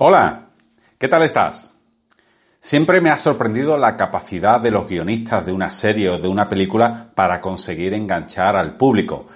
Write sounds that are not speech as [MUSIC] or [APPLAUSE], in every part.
Hola, ¿qué tal estás? Siempre me ha sorprendido la capacidad de los guionistas de una serie o de una película para conseguir enganchar al público.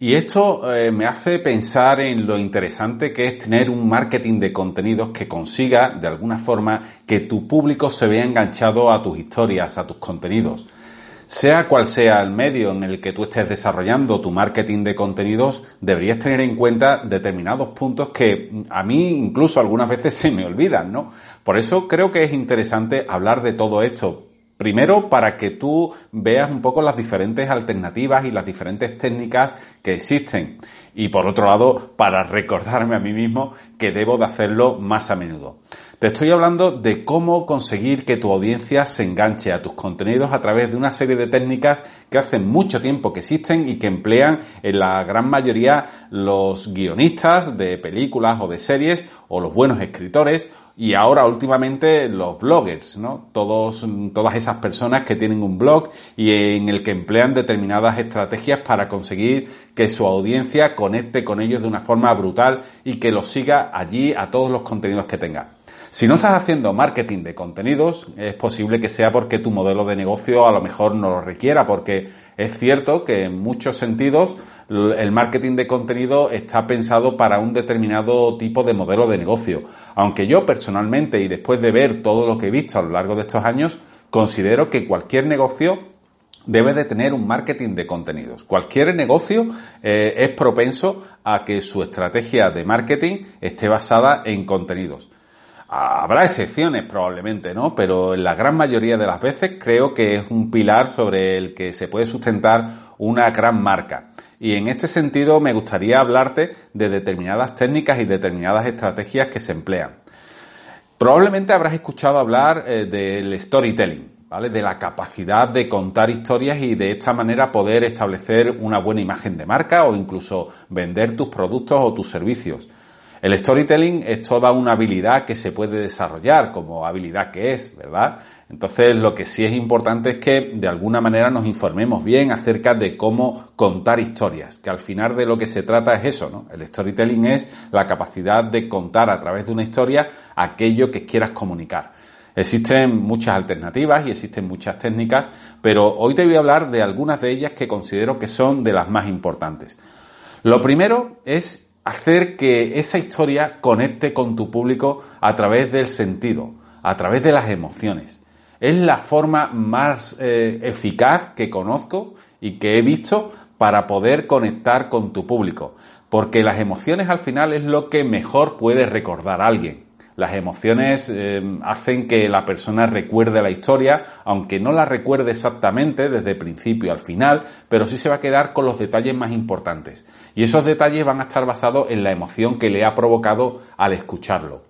Y esto eh, me hace pensar en lo interesante que es tener un marketing de contenidos que consiga, de alguna forma, que tu público se vea enganchado a tus historias, a tus contenidos. Sea cual sea el medio en el que tú estés desarrollando tu marketing de contenidos, deberías tener en cuenta determinados puntos que a mí incluso algunas veces se me olvidan, ¿no? Por eso creo que es interesante hablar de todo esto. Primero, para que tú veas un poco las diferentes alternativas y las diferentes técnicas que existen. Y por otro lado, para recordarme a mí mismo que debo de hacerlo más a menudo. Te estoy hablando de cómo conseguir que tu audiencia se enganche a tus contenidos a través de una serie de técnicas que hace mucho tiempo que existen y que emplean en la gran mayoría los guionistas de películas o de series o los buenos escritores y ahora últimamente los bloggers, ¿no? Todos, todas esas personas que tienen un blog y en el que emplean determinadas estrategias para conseguir que su audiencia conecte con ellos de una forma brutal y que los siga allí a todos los contenidos que tenga. Si no estás haciendo marketing de contenidos, es posible que sea porque tu modelo de negocio a lo mejor no lo requiera, porque es cierto que en muchos sentidos el marketing de contenido está pensado para un determinado tipo de modelo de negocio. Aunque yo personalmente y después de ver todo lo que he visto a lo largo de estos años, considero que cualquier negocio debe de tener un marketing de contenidos. Cualquier negocio eh, es propenso a que su estrategia de marketing esté basada en contenidos. Habrá excepciones probablemente, ¿no? Pero en la gran mayoría de las veces creo que es un pilar sobre el que se puede sustentar una gran marca. Y en este sentido me gustaría hablarte de determinadas técnicas y determinadas estrategias que se emplean. Probablemente habrás escuchado hablar eh, del storytelling, ¿vale? De la capacidad de contar historias y de esta manera poder establecer una buena imagen de marca o incluso vender tus productos o tus servicios. El storytelling es toda una habilidad que se puede desarrollar como habilidad que es, ¿verdad? Entonces lo que sí es importante es que de alguna manera nos informemos bien acerca de cómo contar historias, que al final de lo que se trata es eso, ¿no? El storytelling es la capacidad de contar a través de una historia aquello que quieras comunicar. Existen muchas alternativas y existen muchas técnicas, pero hoy te voy a hablar de algunas de ellas que considero que son de las más importantes. Lo primero es hacer que esa historia conecte con tu público a través del sentido, a través de las emociones. Es la forma más eh, eficaz que conozco y que he visto para poder conectar con tu público, porque las emociones al final es lo que mejor puede recordar a alguien. Las emociones eh, hacen que la persona recuerde la historia, aunque no la recuerde exactamente desde el principio al final, pero sí se va a quedar con los detalles más importantes. Y esos detalles van a estar basados en la emoción que le ha provocado al escucharlo.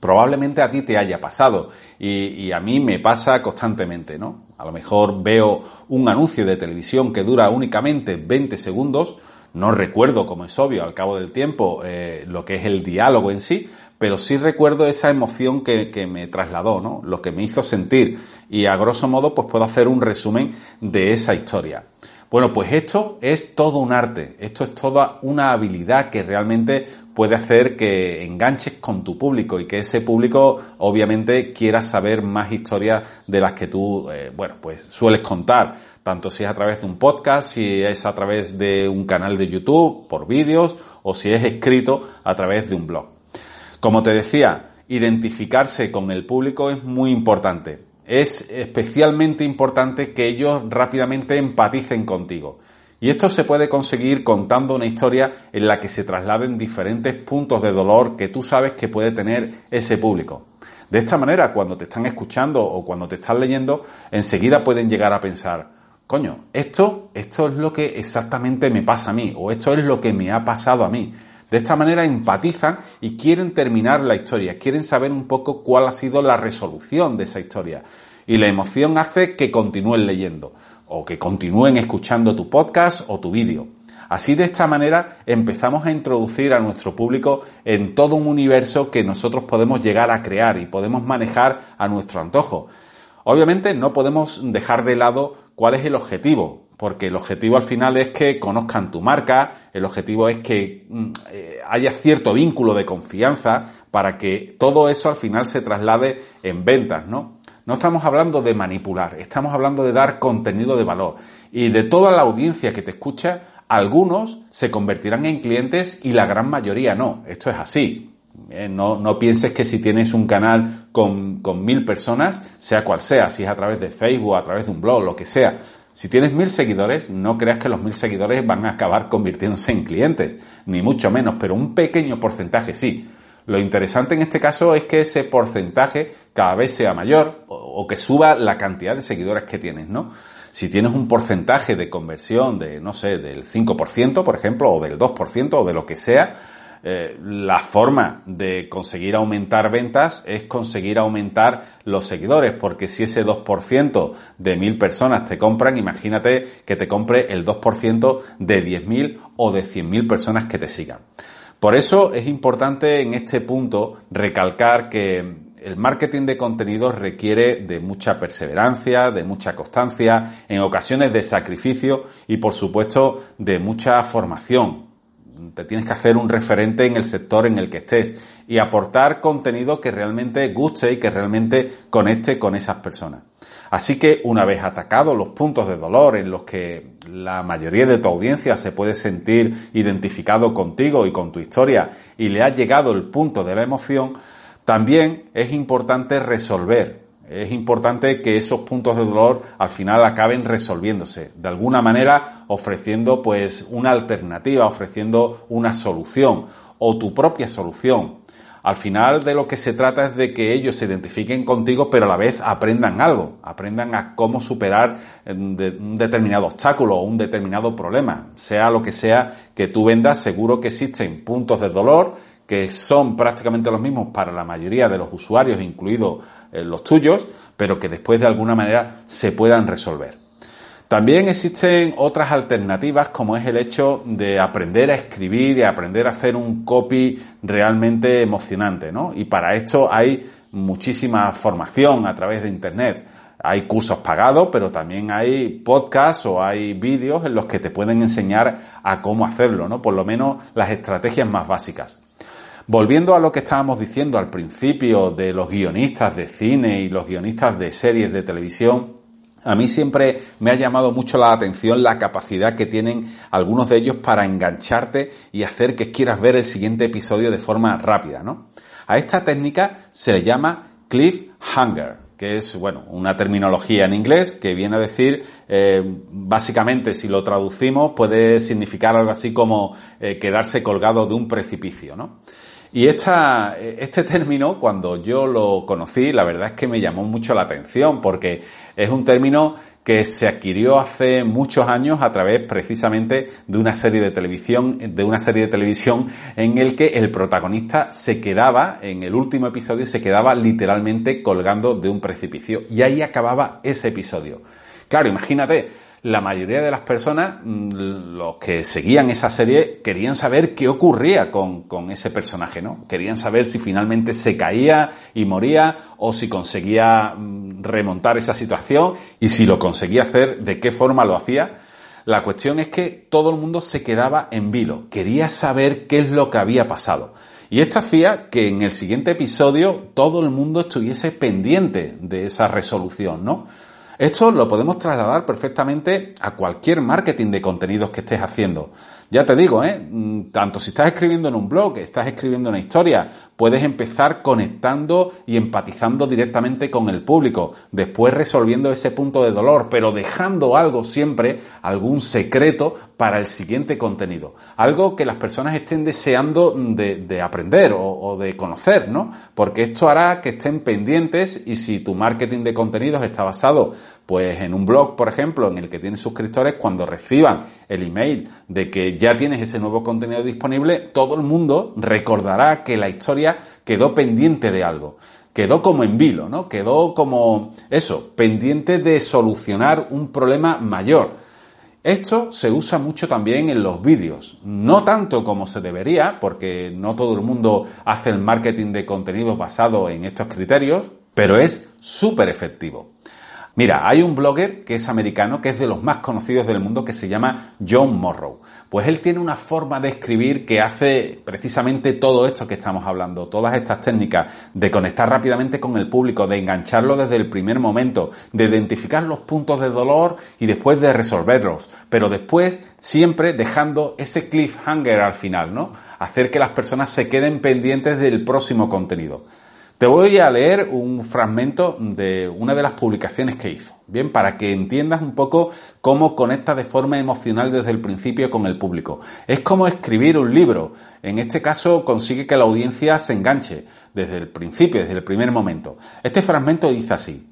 Probablemente a ti te haya pasado y, y, a mí me pasa constantemente, ¿no? A lo mejor veo un anuncio de televisión que dura únicamente 20 segundos, no recuerdo, como es obvio, al cabo del tiempo, eh, lo que es el diálogo en sí, pero sí recuerdo esa emoción que, que, me trasladó, ¿no? Lo que me hizo sentir. Y a grosso modo, pues puedo hacer un resumen de esa historia. Bueno, pues esto es todo un arte, esto es toda una habilidad que realmente puede hacer que enganches con tu público y que ese público obviamente quiera saber más historias de las que tú, eh, bueno, pues sueles contar, tanto si es a través de un podcast, si es a través de un canal de YouTube, por vídeos, o si es escrito a través de un blog. Como te decía, identificarse con el público es muy importante es especialmente importante que ellos rápidamente empaticen contigo. Y esto se puede conseguir contando una historia en la que se trasladen diferentes puntos de dolor que tú sabes que puede tener ese público. De esta manera, cuando te están escuchando o cuando te están leyendo, enseguida pueden llegar a pensar, coño, esto, esto es lo que exactamente me pasa a mí, o esto es lo que me ha pasado a mí. De esta manera empatizan y quieren terminar la historia, quieren saber un poco cuál ha sido la resolución de esa historia. Y la emoción hace que continúen leyendo o que continúen escuchando tu podcast o tu vídeo. Así de esta manera empezamos a introducir a nuestro público en todo un universo que nosotros podemos llegar a crear y podemos manejar a nuestro antojo. Obviamente no podemos dejar de lado cuál es el objetivo, porque el objetivo al final es que conozcan tu marca, el objetivo es que mm, eh, haya cierto vínculo de confianza para que todo eso al final se traslade en ventas, ¿no? No estamos hablando de manipular, estamos hablando de dar contenido de valor. Y de toda la audiencia que te escucha, algunos se convertirán en clientes y la gran mayoría no. Esto es así. Eh, no, no, pienses que si tienes un canal con, con mil personas, sea cual sea, si es a través de Facebook, a través de un blog, lo que sea, si tienes mil seguidores, no creas que los mil seguidores van a acabar convirtiéndose en clientes, ni mucho menos, pero un pequeño porcentaje sí. Lo interesante en este caso es que ese porcentaje cada vez sea mayor o, que suba la cantidad de seguidores que tienes, ¿no? Si tienes un porcentaje de conversión de, no sé, del 5%, por ejemplo, o del 2%, o de lo que sea, eh, la forma de conseguir aumentar ventas es conseguir aumentar los seguidores, porque si ese 2% de mil personas te compran, imagínate que te compre el 2% de 10.000 o de 100.000 personas que te sigan. Por eso es importante en este punto recalcar que el marketing de contenidos requiere de mucha perseverancia, de mucha constancia, en ocasiones de sacrificio y por supuesto de mucha formación te tienes que hacer un referente en el sector en el que estés y aportar contenido que realmente guste y que realmente conecte con esas personas. Así que una vez atacados los puntos de dolor en los que la mayoría de tu audiencia se puede sentir identificado contigo y con tu historia y le ha llegado el punto de la emoción, también es importante resolver es importante que esos puntos de dolor al final acaben resolviéndose, de alguna manera ofreciendo pues una alternativa, ofreciendo una solución o tu propia solución. Al final de lo que se trata es de que ellos se identifiquen contigo, pero a la vez aprendan algo, aprendan a cómo superar eh, un determinado obstáculo o un determinado problema. Sea lo que sea que tú vendas, seguro que existen puntos de dolor que son prácticamente los mismos para la mayoría de los usuarios, incluidos eh, los tuyos, pero que después de alguna manera se puedan resolver. También existen otras alternativas como es el hecho de aprender a escribir y aprender a hacer un copy realmente emocionante, ¿no? Y para esto hay muchísima formación a través de Internet. Hay cursos pagados, pero también hay podcasts o hay vídeos en los que te pueden enseñar a cómo hacerlo, ¿no? Por lo menos las estrategias más básicas. Volviendo a lo que estábamos diciendo al principio de los guionistas de cine y los guionistas de series de televisión, a mí siempre me ha llamado mucho la atención la capacidad que tienen algunos de ellos para engancharte y hacer que quieras ver el siguiente episodio de forma rápida, ¿no? A esta técnica se le llama cliffhanger, que es, bueno, una terminología en inglés que viene a decir, eh, básicamente, si lo traducimos, puede significar algo así como eh, quedarse colgado de un precipicio, ¿no? Y este término, cuando yo lo conocí, la verdad es que me llamó mucho la atención porque es un término que se adquirió hace muchos años a través precisamente de una serie de televisión, de una serie de televisión en el que el protagonista se quedaba, en el último episodio, se quedaba literalmente colgando de un precipicio. Y ahí acababa ese episodio. Claro, imagínate, la mayoría de las personas, mm, los que seguían esa serie, querían saber qué ocurría con, ese personaje, ¿no? Querían saber si finalmente se caía y moría o si conseguía mm, remontar esa situación y si lo conseguía hacer, de qué forma lo hacía. La cuestión es que todo el mundo se quedaba en vilo, quería saber qué es lo que había pasado. Y esto hacía que en el siguiente episodio todo el mundo estuviese pendiente de esa resolución, ¿no? Esto lo podemos trasladar perfectamente a cualquier marketing de contenidos que estés haciendo. Ya te digo, ¿eh? Mm, tanto si estás escribiendo en un blog, estás escribiendo una historia, puedes empezar conectando y empatizando directamente con el público, después resolviendo ese punto de dolor, pero dejando algo siempre, algún secreto para el siguiente contenido. Algo que las personas estén deseando de, aprender o, o de conocer, ¿no? Porque esto hará que estén pendientes y si tu marketing de contenidos está basado pues en un blog, por ejemplo, en el que tienes suscriptores, cuando reciban el email de que ya tienes ese nuevo contenido disponible, todo el mundo recordará que la historia quedó pendiente de algo. Quedó como en vilo, ¿no? Quedó como eso, pendiente de solucionar un problema mayor. Esto se usa mucho también en los vídeos, no tanto como se debería, porque no todo el mundo hace el marketing de contenidos basado en estos criterios, pero es súper efectivo. Mira, hay un blogger que es americano, que es de los más conocidos del mundo, que se llama John Morrow. Pues él tiene una forma de escribir que hace precisamente todo esto que estamos hablando, todas estas técnicas de conectar rápidamente con el público, de engancharlo desde el primer momento, de identificar los puntos de dolor y después de resolverlos, pero después siempre dejando ese cliffhanger al final, ¿no? Hacer que las personas se queden pendientes del próximo contenido. Te voy a leer un fragmento de una de las publicaciones que hizo, bien, para que entiendas un poco cómo conecta de forma emocional desde el principio con el público. Es como escribir un libro. En este caso consigue que la audiencia se enganche desde el principio, desde el primer momento. Este fragmento dice así.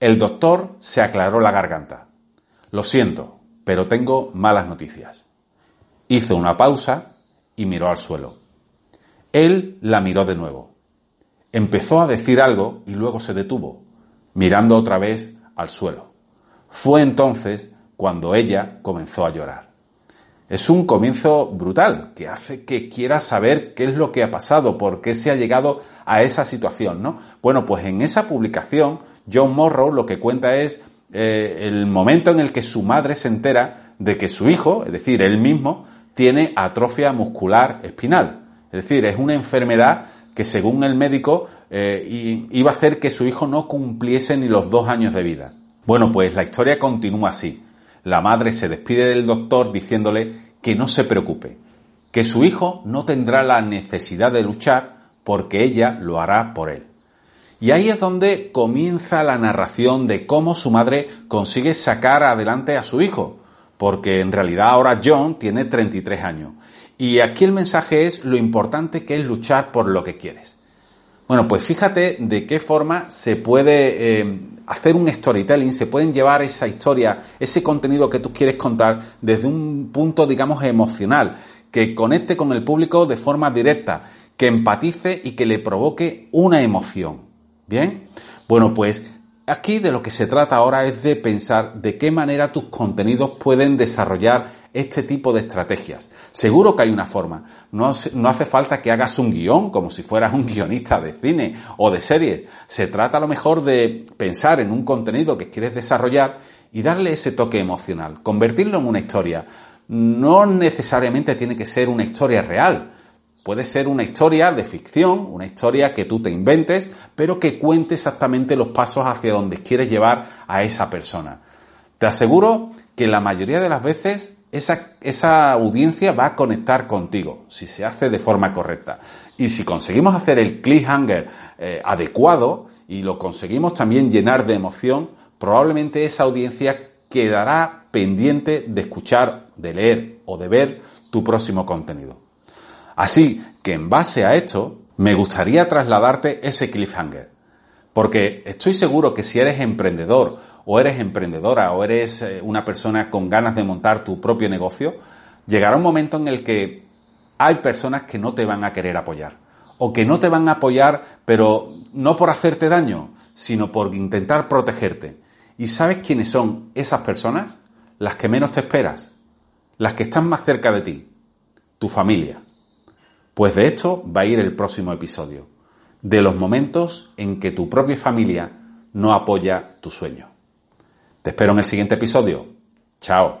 El doctor se aclaró la garganta. Lo siento, pero tengo malas noticias. Hizo una pausa y miró al suelo. Él la miró de nuevo. Empezó a decir algo y luego se detuvo, mirando otra vez al suelo. Fue entonces cuando ella comenzó a llorar. Es un comienzo brutal que hace que quiera saber qué es lo que ha pasado, por qué se ha llegado a esa situación, ¿no? Bueno, pues en esa publicación, John Morrow lo que cuenta es eh, el momento en el que su madre se entera de que su hijo, es decir, él mismo, tiene atrofia muscular espinal. Es decir, es una enfermedad que según el médico eh, iba a hacer que su hijo no cumpliese ni los dos años de vida. Bueno, pues la historia continúa así. La madre se despide del doctor diciéndole que no se preocupe, que su hijo no tendrá la necesidad de luchar porque ella lo hará por él. Y ahí es donde comienza la narración de cómo su madre consigue sacar adelante a su hijo, porque en realidad ahora John tiene 33 años y aquí el mensaje es lo importante que es luchar por lo que quieres. Bueno, pues fíjate de qué forma se puede eh, hacer un storytelling, se pueden llevar esa historia, ese contenido que tú quieres contar desde un punto, digamos, emocional, que conecte con el público de forma directa, que empatice y que le provoque una emoción. ¿Bien? Bueno, pues Aquí de lo que se trata ahora es de pensar de qué manera tus contenidos pueden desarrollar este tipo de estrategias. Seguro que hay una forma. No, hace falta que hagas un guion como si fueras un [LAUGHS] guionista de cine o de series. Se trata a lo mejor de pensar en un contenido que quieres desarrollar y darle ese toque emocional, convertirlo en una historia. No necesariamente tiene que ser una historia real Puede ser una historia de ficción, una historia que tú te inventes, pero que cuente exactamente los pasos hacia donde quieres llevar a esa persona. Te aseguro que la mayoría de las veces esa, esa audiencia va a conectar contigo, si se hace de forma correcta. Y si conseguimos hacer el cliffhanger eh, adecuado y lo conseguimos también llenar de emoción, probablemente esa audiencia quedará pendiente de escuchar, de leer o de ver tu próximo contenido. Así que en base a esto, me gustaría trasladarte ese cliffhanger. Porque estoy seguro que si eres emprendedor o eres emprendedora o eres eh, una persona con ganas de montar tu propio negocio, llegará un momento en el que hay personas que no te van a querer apoyar. O que no te van a apoyar, pero no por hacerte daño, sino por intentar protegerte. ¿Y sabes quiénes son esas personas? Las que menos te esperas. Las que están más cerca de ti. Tu familia. Pues de esto va a ir el próximo episodio, de los momentos en que tu propia familia no apoya tu sueño. Te espero en el siguiente episodio. Chao.